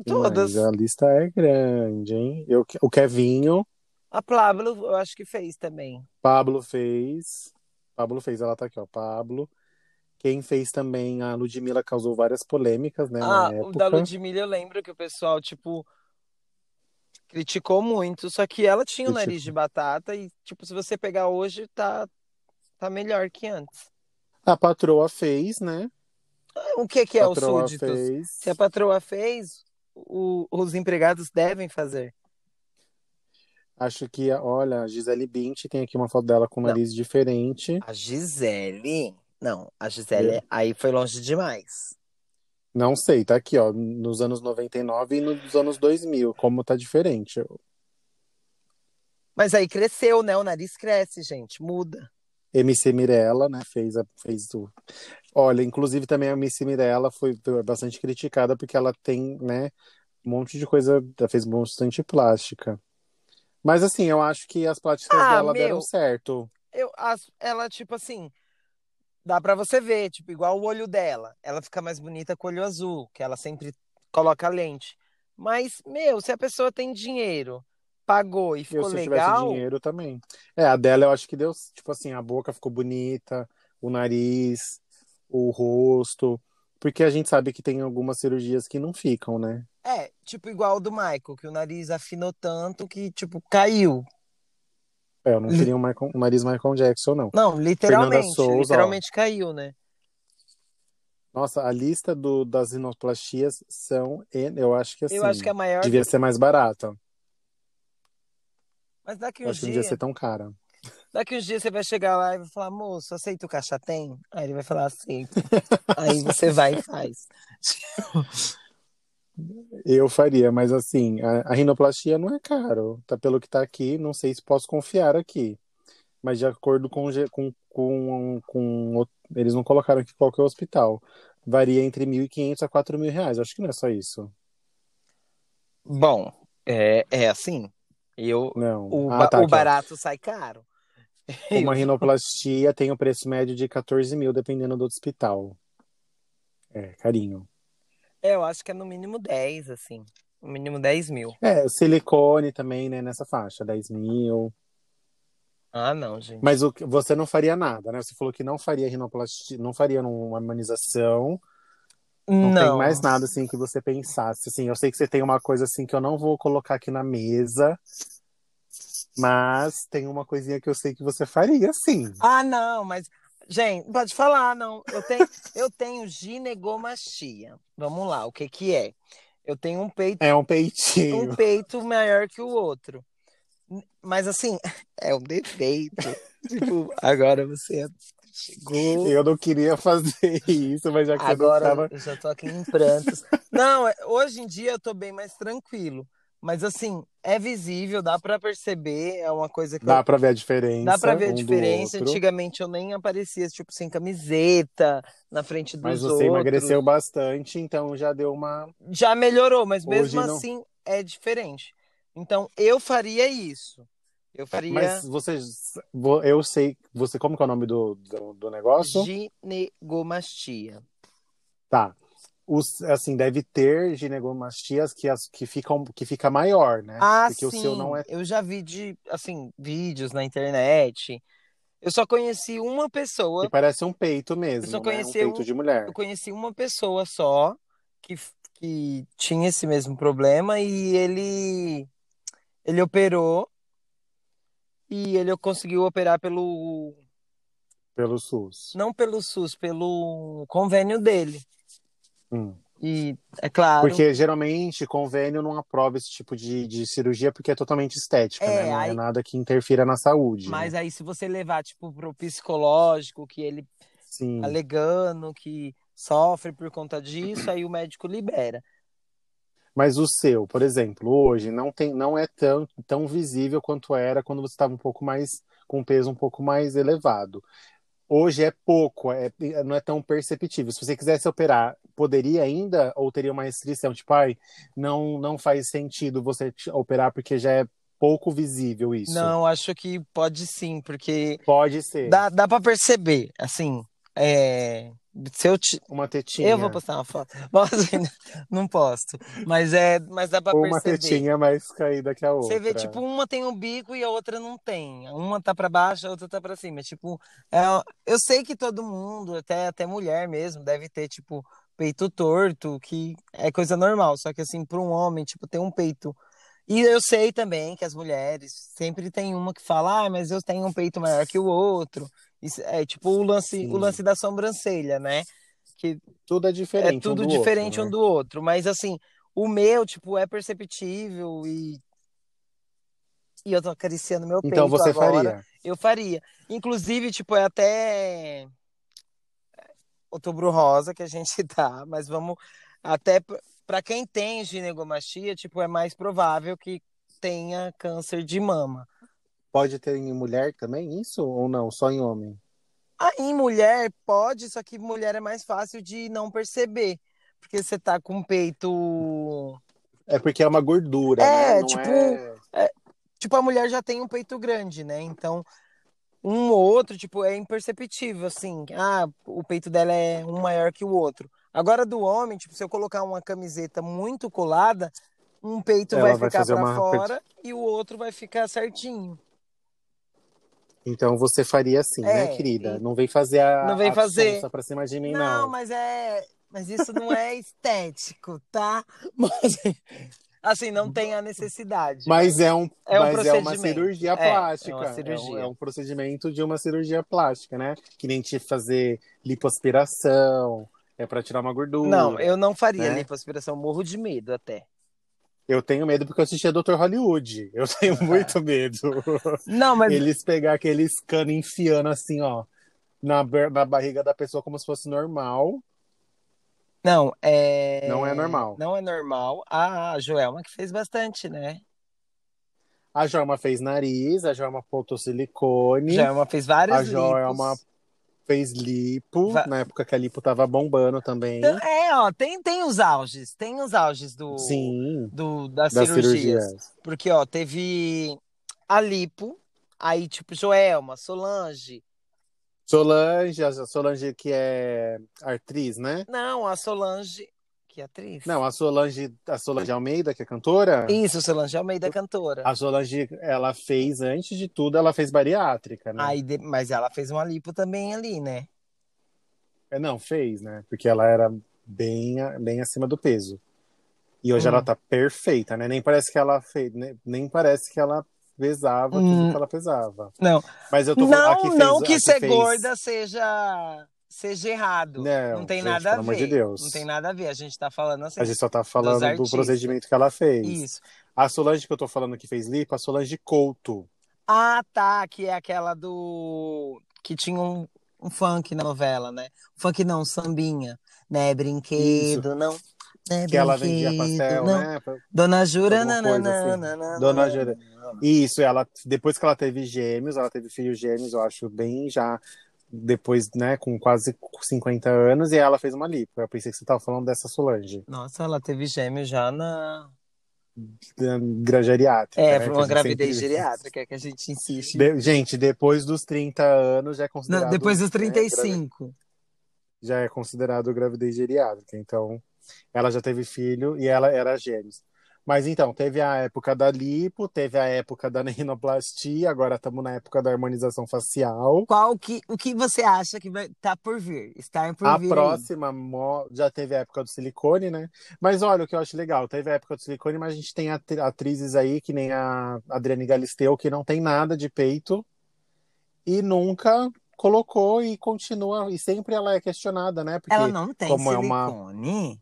Todas. Mas a lista é grande, hein? Eu, o Kevinho. A Pablo, eu acho que fez também. Pablo fez. Pablo fez, ela tá aqui, ó. Pablo. Quem fez também a Ludmilla causou várias polêmicas, né? Ah, o da Ludmilla eu lembro que o pessoal, tipo, criticou muito. Só que ela tinha o nariz de batata e, tipo, se você pegar hoje, tá, tá melhor que antes. A patroa fez, né? O que, que é o súditos? Fez. Se a patroa fez, o, os empregados devem fazer. Acho que, olha, a Gisele Bint tem aqui uma foto dela com o nariz diferente. A Gisele? Não, a Gisele é. aí foi longe demais. Não sei, tá aqui, ó, nos anos 99 e nos anos 2000, como tá diferente. Mas aí cresceu, né? O nariz cresce, gente, muda. MC Mirella, né, fez, a, fez o... Olha, inclusive também a MC Mirella foi bastante criticada porque ela tem, né, um monte de coisa, ela fez bastante plástica. Mas assim, eu acho que as plásticas ah, dela meu, deram certo. Eu, as, ela, tipo assim, dá para você ver, tipo, igual o olho dela. Ela fica mais bonita com o olho azul, que ela sempre coloca lente. Mas, meu, se a pessoa tem dinheiro, pagou e ficou eu, se legal. Se tivesse dinheiro também. É, a dela eu acho que deu, tipo assim, a boca ficou bonita, o nariz, o rosto. Porque a gente sabe que tem algumas cirurgias que não ficam, né? É, tipo igual o do Michael, que o nariz afinou tanto que, tipo, caiu. É, eu não queria um, Michael, um nariz Michael Jackson, não. Não, literalmente. Souza, literalmente ó. caiu, né? Nossa, a lista do, das rinoplastias são, eu acho que assim, eu acho que a maior devia ser mais barata. Mas daqui uns acho dias. não devia ser tão cara. Daqui uns dias você vai chegar lá e vai falar, moço, aceita o caixa tem? Aí ele vai falar, aceito. Aí você vai e faz. Eu faria, mas assim, a, a, rinoplastia não é caro. Tá pelo que tá aqui, não sei se posso confiar aqui. Mas de acordo com, com, com, com eles não colocaram aqui qual que é o hospital. Varia entre 1.500 a 4.000 reais. Acho que não é só isso. Bom, é, é assim. Eu, não. O, ah, tá, o barato sai caro. Uma rinoplastia tem o um preço médio de 14 mil, dependendo do hospital. É, carinho. É, eu acho que é no mínimo 10, assim. No mínimo 10 mil. É, silicone também, né, nessa faixa, 10 mil. Ah, não, gente. Mas o, você não faria nada, né? Você falou que não faria rinoplastia, não faria uma harmonização. Não, não, tem mais nada assim que você pensasse. Assim, eu sei que você tem uma coisa assim que eu não vou colocar aqui na mesa, mas tem uma coisinha que eu sei que você faria, sim. Ah, não, mas Gente, pode falar, não. Eu tenho, eu tenho ginegomastia. Vamos lá, o que que é? Eu tenho um peito. É um peitinho. Um peito maior que o outro. Mas assim, é um defeito. tipo, agora você chegou. Eu não queria fazer isso, mas já que agora você não tava... eu já tô aqui em prantos. não, é, hoje em dia eu tô bem mais tranquilo. Mas assim, é visível, dá para perceber, é uma coisa que dá eu... para ver a diferença. Dá para ver a um diferença. Antigamente eu nem aparecia tipo sem camiseta na frente dos outros. Mas você emagreceu bastante, então já deu uma Já melhorou, mas mesmo assim é diferente. Então eu faria isso. Eu faria Mas você eu sei, você como que é o nome do, do, do negócio? Ginegomastia. Tá os, assim, deve ter ginecomastias que, as, que, ficam, que fica maior, né? Ah, Porque sim. o seu não é. Eu já vi de, assim, vídeos na internet. Eu só conheci uma pessoa. Que parece um peito mesmo. Eu só conheci né? um peito um, de mulher. Eu conheci uma pessoa só que, que tinha esse mesmo problema e ele. Ele operou. E ele conseguiu operar pelo. Pelo SUS. Não pelo SUS, pelo convênio dele. Hum. E é claro. Porque geralmente convênio não aprova esse tipo de, de cirurgia porque é totalmente estética, é, né? Não é aí... é nada que interfira na saúde. Mas né? aí, se você levar, tipo, pro psicológico, que ele Sim. alegando que sofre por conta disso, aí o médico libera. Mas o seu, por exemplo, hoje não tem, não é tão, tão visível quanto era quando você estava um pouco mais com um peso um pouco mais elevado hoje é pouco, é, não é tão perceptível. Se você quisesse operar, poderia ainda ou teria uma restrição? Tipo, ai, não, não faz sentido você operar porque já é pouco visível isso. Não, acho que pode sim, porque. Pode ser. Dá, dá para perceber, assim. É, se eu te... Uma tetinha. Eu vou postar uma foto. Mas, não posto. Mas é, mas dá pra Ou perceber. uma tetinha mais caída que a outra. Você vê, tipo, uma tem um bico e a outra não tem. Uma tá pra baixo, a outra tá pra cima. Tipo, é... eu sei que todo mundo, até, até mulher mesmo, deve ter, tipo, peito torto, que é coisa normal. Só que, assim, pra um homem, tipo, ter um peito. E eu sei também que as mulheres sempre tem uma que fala, ah, mas eu tenho um peito maior que o outro. Isso é tipo o lance, o lance da sobrancelha, né? Que tudo é diferente. É tudo um diferente outro, um né? do outro. Mas assim, o meu, tipo, é perceptível e. E eu tô acariciando meu então, peito. Então você agora. faria? Eu faria. Inclusive, tipo, é até outubro rosa que a gente tá, mas vamos até para quem tem ginecomastia, tipo, é mais provável que tenha câncer de mama. Pode ter em mulher também isso ou não? Só em homem? Ah, em mulher pode, só que mulher é mais fácil de não perceber. Porque você tá com o peito. É porque é uma gordura, é, né? Tipo, é... é... Tipo, a mulher já tem um peito grande, né? Então, um ou outro, tipo, é imperceptível, assim. Ah, o peito dela é um maior que o outro. Agora, do homem, tipo, se eu colocar uma camiseta muito colada, um peito Ela vai ficar para fora e o outro vai ficar certinho. Então você faria assim, né, é, né, querida? E... Não vem fazer a Não vem fazer só pra cima de mim, não. Não, mas é, mas isso não é estético, tá? Mas assim, não tem a necessidade. Mas é um, é, um mas é uma cirurgia plástica. É, é, uma cirurgia. É, um, é um procedimento de uma cirurgia plástica, né? Que nem te fazer lipoaspiração, é para tirar uma gordura. Não, eu não faria né? lipoaspiração, morro de medo até. Eu tenho medo porque eu assisti a Dr. Hollywood. Eu tenho ah. muito medo. Não, mas. Eles pegar aqueles canos enfiando assim, ó, na, na barriga da pessoa como se fosse normal. Não, é. Não é normal. Não é normal. A Joelma que fez bastante, né? A Joelma fez nariz, a Joelma botou silicone. A Joelma fez vários A Joelma lipos fez lipo, Va... na época que a lipo tava bombando também. Então, é, ó, tem, tem os auges, tem os auges do, Sim, do das, das cirurgias. cirurgias. Porque, ó, teve a lipo, aí, tipo, Joelma, Solange. Solange, a Solange que é atriz, né? Não, a Solange que atriz? Não, a Solange, a Solange Almeida, que é cantora? Isso, Solange Almeida é cantora. A Solange, ela fez, antes de tudo, ela fez bariátrica, né? Aí, mas ela fez uma lipo também ali, né? É, não, fez, né? Porque ela era bem, bem acima do peso. E hoje hum. ela tá perfeita, né? Nem parece que ela fez, nem, nem parece que ela pesava hum. tudo que ela pesava. Não. Mas eu tô não, fez, não que ser fez... gorda seja seja errado. Não, não tem gente, nada a ver. De Deus. Não tem nada a ver. A gente tá falando assim. A gente só tá falando do procedimento que ela fez. Isso. A Solange que eu tô falando que fez lipo, a Solange Couto. Ah, tá. Que é aquela do. Que tinha um, um funk na novela, né? Funk não, sambinha. Né? Brinquedo, Isso. não. Né, que ela vendia pastel, não. né? Dona Jura, nananana, assim. Dona Jura. Isso, ela depois que ela teve gêmeos, ela teve filhos gêmeos, eu acho bem já depois, né, com quase 50 anos, e ela fez uma lipo. Eu pensei que você estava falando dessa Solange. Nossa, ela teve gêmeo já na. Geriátrica. É, né, uma gravidez sempre... geriátrica que a gente insiste. De... Gente, depois dos 30 anos já é considerado. Não, depois dos 35. Né, já é considerado gravidez geriátrica, então. Ela já teve filho e ela era gêmeos. Mas então, teve a época da lipo, teve a época da rinoplastia, agora estamos na época da harmonização facial. Qual que, o que você acha que vai estar tá por vir? Estar por a vir. A próxima já teve a época do silicone, né? Mas olha o que eu acho legal, teve a época do silicone, mas a gente tem atrizes aí, que nem a Adriane Galisteu, que não tem nada de peito e nunca colocou e continua, e sempre ela é questionada, né? Porque ela não tem como silicone? É uma...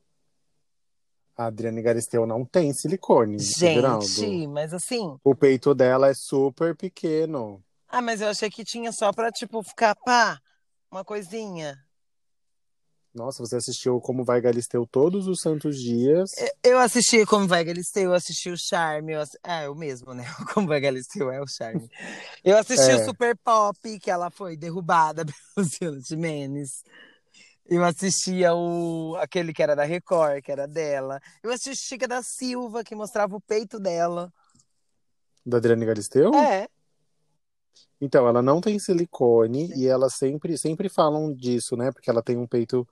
A Adriane Galisteu não tem silicone. Gente, Geraldo. mas assim. O peito dela é super pequeno. Ah, mas eu achei que tinha só pra, tipo, ficar, pá, uma coisinha. Nossa, você assistiu Como Vai Galisteu todos os santos dias. Eu assisti Como Vai Galisteu, eu assisti o Charme. Eu ass... É, o mesmo, né? Como Vai Galisteu é o Charme. Eu assisti é. o Super Pop, que ela foi derrubada pelo Luciano Jimenez. Eu assistia o aquele que era da Record, que era dela. Eu assisti Chica da Silva, que mostrava o peito dela. Da Adriane Galisteu? É. Então, ela não tem silicone Sim. e elas sempre, sempre falam disso, né? Porque ela tem um peito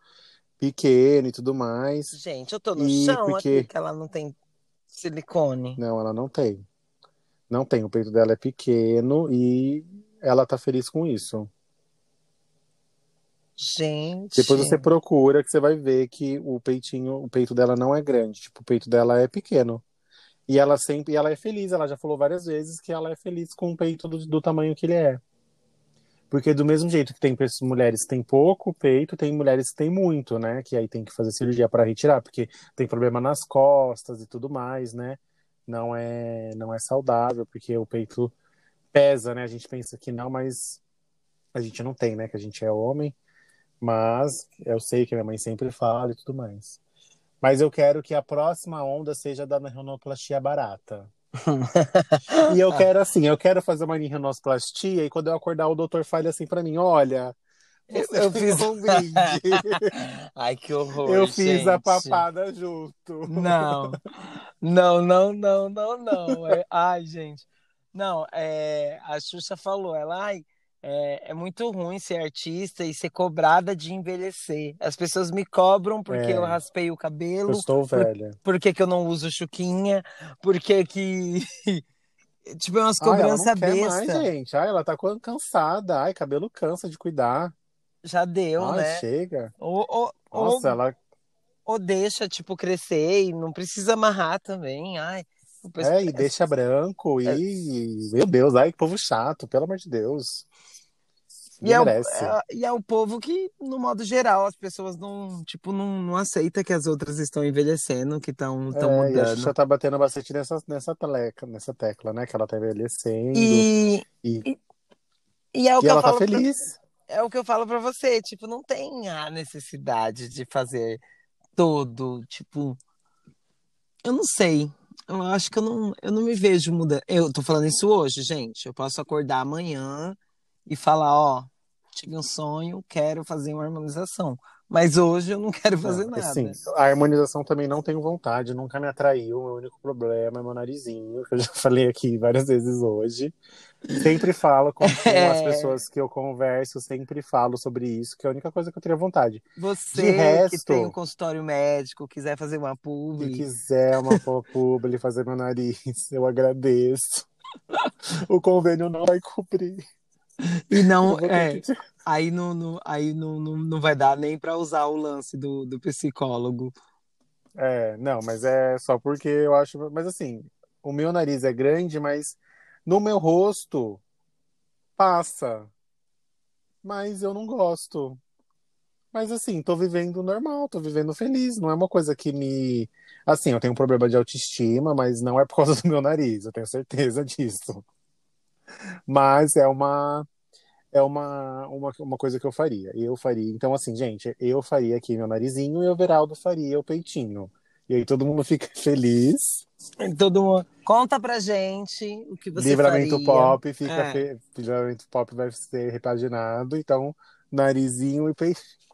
pequeno e tudo mais. Gente, eu tô no e chão porque... aqui que ela não tem silicone. Não, ela não tem. Não tem. O peito dela é pequeno e ela tá feliz com isso. Gente. Depois você procura que você vai ver que o peitinho, o peito dela não é grande, tipo, o peito dela é pequeno. E ela sempre, ela é feliz, ela já falou várias vezes que ela é feliz com o peito do, do tamanho que ele é. Porque do mesmo jeito que tem mulheres que têm pouco peito, tem mulheres que têm muito, né? Que aí tem que fazer cirurgia para retirar, porque tem problema nas costas e tudo mais, né? Não é, não é saudável, porque o peito pesa, né? A gente pensa que não, mas a gente não tem, né? Que a gente é homem. Mas eu sei que minha mãe sempre fala e tudo mais. Mas eu quero que a próxima onda seja da rinoplastia barata. e eu quero assim, eu quero fazer uma rinoplastia e quando eu acordar o doutor fale assim para mim, olha, eu, eu fiz um brinde. Ai, que horror. Eu fiz gente. a papada junto. Não. Não, não, não, não, não. É... Ai, gente. Não, é... a Xuxa falou, ela, ai, é, é, muito ruim ser artista e ser cobrada de envelhecer. As pessoas me cobram porque é, eu raspei o cabelo. Eu estou velha. Por, por que, eu não uso chuquinha? Por que que... tipo, é umas cobranças ah, mais, gente. Ai, ela tá cansada. Ai, cabelo cansa de cuidar. Já deu, Ai, né? chega. Ou, ou, Nossa, ou, ela... Ou deixa, tipo, crescer e não precisa amarrar também. Ai... É, e deixa branco e. É. Meu Deus, ai, que povo chato, pelo amor de Deus. E é, o, é, e é o povo que, no modo geral, as pessoas não, tipo, não, não aceita que as outras estão envelhecendo, que estão é, mudando. A já tá batendo bastante nessa, nessa, teleca, nessa tecla, né? Que ela tá envelhecendo. E, e, e, e é o que ela tá feliz. Pra, é o que eu falo pra você, tipo, não tem a necessidade de fazer todo, tipo. Eu não sei. Eu acho que eu não, eu não me vejo mudando. Eu tô falando isso hoje, gente. Eu posso acordar amanhã e falar, ó, tive um sonho, quero fazer uma harmonização. Mas hoje eu não quero fazer não, nada. Sim, a harmonização também não tenho vontade, nunca me atraiu. O meu único problema é meu narizinho, que eu já falei aqui várias vezes hoje. Sempre falo com, com é... as pessoas que eu converso, sempre falo sobre isso, que é a única coisa que eu teria vontade. Você De resto, que tem um consultório médico, quiser fazer uma publi. Se quiser uma publi, fazer meu nariz, eu agradeço. o convênio não vai cobrir. E não, é, aí, não, não, aí não, não, não vai dar nem para usar o lance do, do psicólogo. É, não, mas é só porque eu acho. Mas assim, o meu nariz é grande, mas no meu rosto passa. Mas eu não gosto. Mas assim, tô vivendo normal, tô vivendo feliz. Não é uma coisa que me. Assim, eu tenho um problema de autoestima, mas não é por causa do meu nariz, eu tenho certeza disso. Mas é uma é uma, uma, uma coisa que eu faria. Eu faria. Então, assim, gente, eu faria aqui meu narizinho e o Veraldo faria o peitinho. E aí todo mundo fica feliz. Todo mundo. Conta pra gente o que você Livramento faria. Pop fica. É. Fe... Livramento Pop vai ser repaginado. Então, narizinho e peitinho.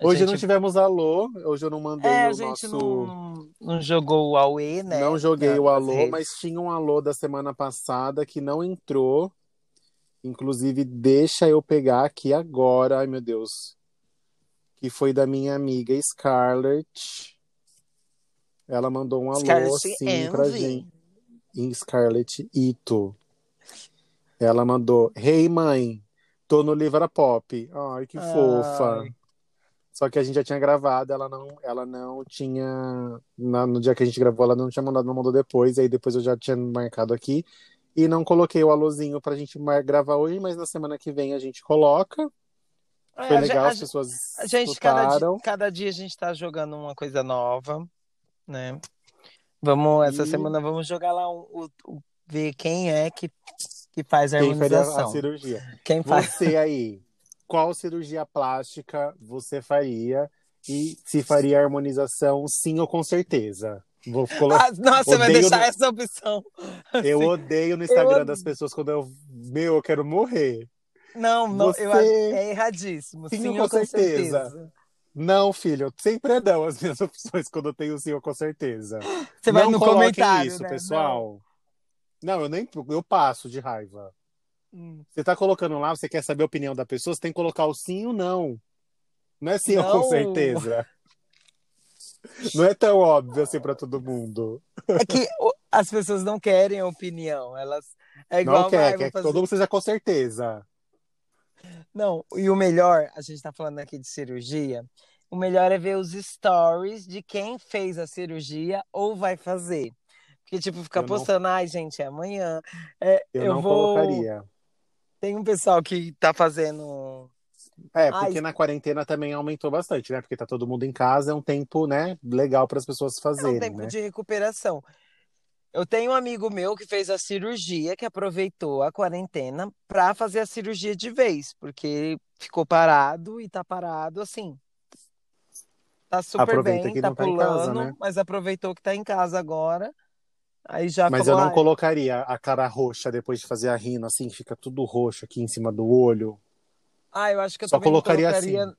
Hoje gente... não tivemos alô, hoje eu não mandei é, o a gente nosso... não, não jogou o Aue, né? Não joguei o alô, mas tinha um alô da semana passada que não entrou. Inclusive, deixa eu pegar aqui agora. Ai, meu Deus. que foi da minha amiga Scarlett. Ela mandou um alô Scarlett assim pra gente. Em Scarlett Ito. Ela mandou: Hey mãe, tô no Livra Pop. Ai, que Ai. fofa. Só que a gente já tinha gravado, ela não, ela não tinha. Na, no dia que a gente gravou, ela não tinha mandado, não mandou depois. Aí depois eu já tinha marcado aqui. E não coloquei o alôzinho pra gente gravar hoje, mas na semana que vem a gente coloca. É, Foi legal, a, as pessoas. A gente, cada dia, cada dia, a gente tá jogando uma coisa nova, né? Vamos, essa e... semana vamos jogar lá o, o, ver quem é que, que faz a harmonização. Quem faz a cirurgia. Quem faz... Você aí, qual cirurgia plástica você faria e se faria harmonização sim ou com certeza? Vou colocar. Ah, nossa, você vai deixar no... essa opção. Eu odeio no Instagram eu... das pessoas quando eu. Meu, eu quero morrer. Não, não, você... eu acho é erradíssimo. Sim, sim com, com certeza. certeza. Não, filho, sempre é não as minhas opções quando eu tenho sim ou com certeza. Você vai não no comentário, isso, né? pessoal. Não. não, eu nem eu passo de raiva. Hum. Você tá colocando lá, você quer saber a opinião da pessoa, você tem que colocar o sim ou não. Não é sim não. ou com certeza. Não é tão óbvio assim para todo mundo. É que as pessoas não querem opinião, elas é igual não quer, quer fazer... que todo mundo seja com certeza. Não, e o melhor, a gente tá falando aqui de cirurgia, o melhor é ver os stories de quem fez a cirurgia ou vai fazer. Porque, tipo, ficar postando, não... ai, gente, é amanhã. É, eu, eu não vou... colocaria. Tem um pessoal que tá fazendo. É, porque ai, na quarentena também aumentou bastante, né? Porque tá todo mundo em casa, é um tempo, né, legal para as pessoas fazerem. É um tempo né? de recuperação. Eu tenho um amigo meu que fez a cirurgia, que aproveitou a quarentena para fazer a cirurgia de vez, porque ficou parado e tá parado assim. Tá super Aproveita bem, tá, tá pulando, casa, né? mas aproveitou que tá em casa agora Aí já Mas falou, eu não ah, colocaria a cara roxa depois de fazer a rina, assim, fica tudo roxo aqui em cima do olho. Ah, eu acho que eu só colocaria, colocaria, assim.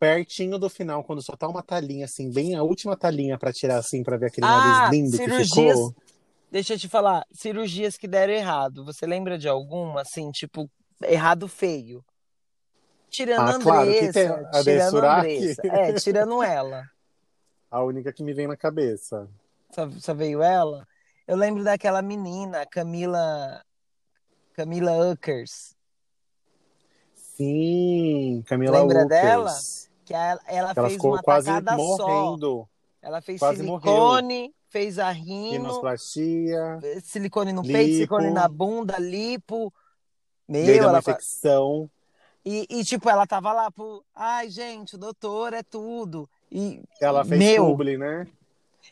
Pertinho do final, quando só tá uma talinha, assim, bem a última talinha para tirar, assim, para ver aquele ah, nariz lindo cirurgias... que ficou. Deixa eu te falar, cirurgias que deram errado. Você lembra de alguma, assim, tipo, errado feio? Tirando ah, a Andressa, claro, tem a tirando a Andressa. É, tirando ela. A única que me vem na cabeça só, só veio ela. Eu lembro daquela menina, Camila. Camila Uckers. Sim, Camila Lembra Uckers. dela? Que ela, ela, ela fez uma quase tacada morrendo. só. Ela fez quase silicone, morreu. fez a rino. Rinoplastia. Silicone no lipo. peito, silicone na bunda, lipo. Meu, ela infecção. E, e, tipo, ela tava lá por. Ai, gente, o doutor é tudo. E, ela fez meu, publi, né?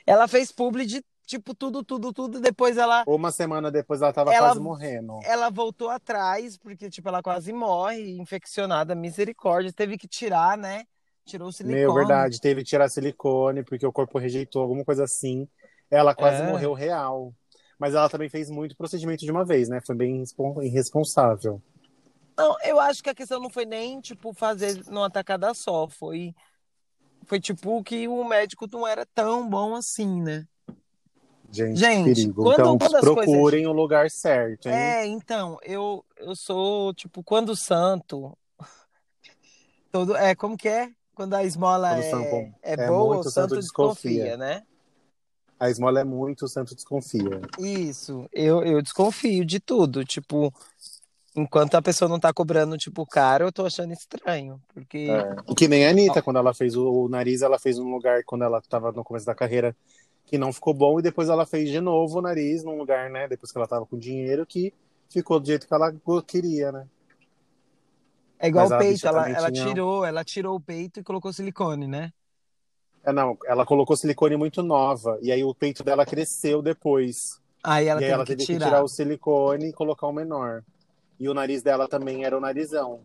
Ela fez publi de tipo tudo, tudo, tudo. Depois ela. Uma semana depois ela tava ela, quase morrendo. Ela voltou atrás, porque, tipo, ela quase morre, infeccionada, misericórdia. Teve que tirar, né? Tirou o silicone. Meu, verdade, teve que tirar silicone, porque o corpo rejeitou, alguma coisa assim. Ela quase é. morreu real. Mas ela também fez muito procedimento de uma vez, né? Foi bem irresponsável. Não, eu acho que a questão não foi nem, tipo, fazer numa tacada só. Foi foi tipo que o médico não era tão bom assim, né? Gente, Gente perigo. Quando, então procurem coisas... o lugar certo, hein? É, então, eu, eu sou, tipo, quando o santo. Todo, é, como que é? Quando a esmola quando é, é, é, boa, o santo, desconfia, desconfia, né? A esmola é muito, o santo desconfia. Isso, eu, eu desconfio de tudo. Tipo, Enquanto a pessoa não tá cobrando, tipo, caro, eu tô achando estranho. Porque. É. Que nem a Anitta, quando ela fez o, o, nariz, ela fez um lugar quando ela tava no começo da carreira que não ficou bom, e depois ela fez de novo o nariz num lugar, né? Depois que ela tava com dinheiro, que ficou do jeito que ela queria, né? É igual Mas o peito, ela, ela tinha... tirou, ela tirou o peito e colocou silicone, né? É, não, ela colocou silicone muito nova, e aí o peito dela cresceu depois. Aí ela, e aí ela teve que, tirar. que tirar o silicone e colocar o menor. E o nariz dela também era o narizão.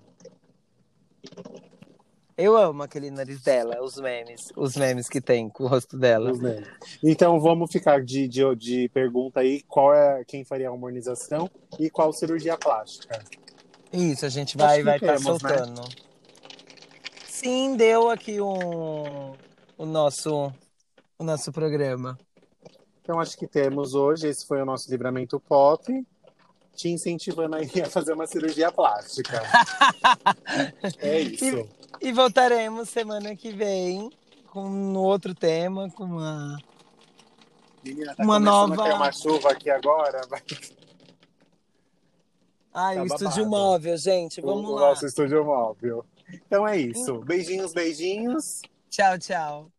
Eu amo aquele nariz dela, os memes, os memes que tem com o rosto dela. Então vamos ficar de, de, de, pergunta aí, qual é quem faria a harmonização e qual cirurgia plástica. Isso, a gente vai vai estar tá soltando. Né? Sim, deu aqui um o nosso o nosso programa. Então acho que temos hoje, esse foi o nosso livramento pop te incentivando aí a fazer uma cirurgia plástica. é isso. E, E voltaremos semana que vem com um outro tema, com uma. Menina, tá uma nova. Tem uma chuva aqui agora. Vai... Ai, tá o babado. estúdio móvel, gente. Vamos o, lá. O nosso estúdio móvel. Então é isso. Beijinhos, beijinhos. Tchau, tchau.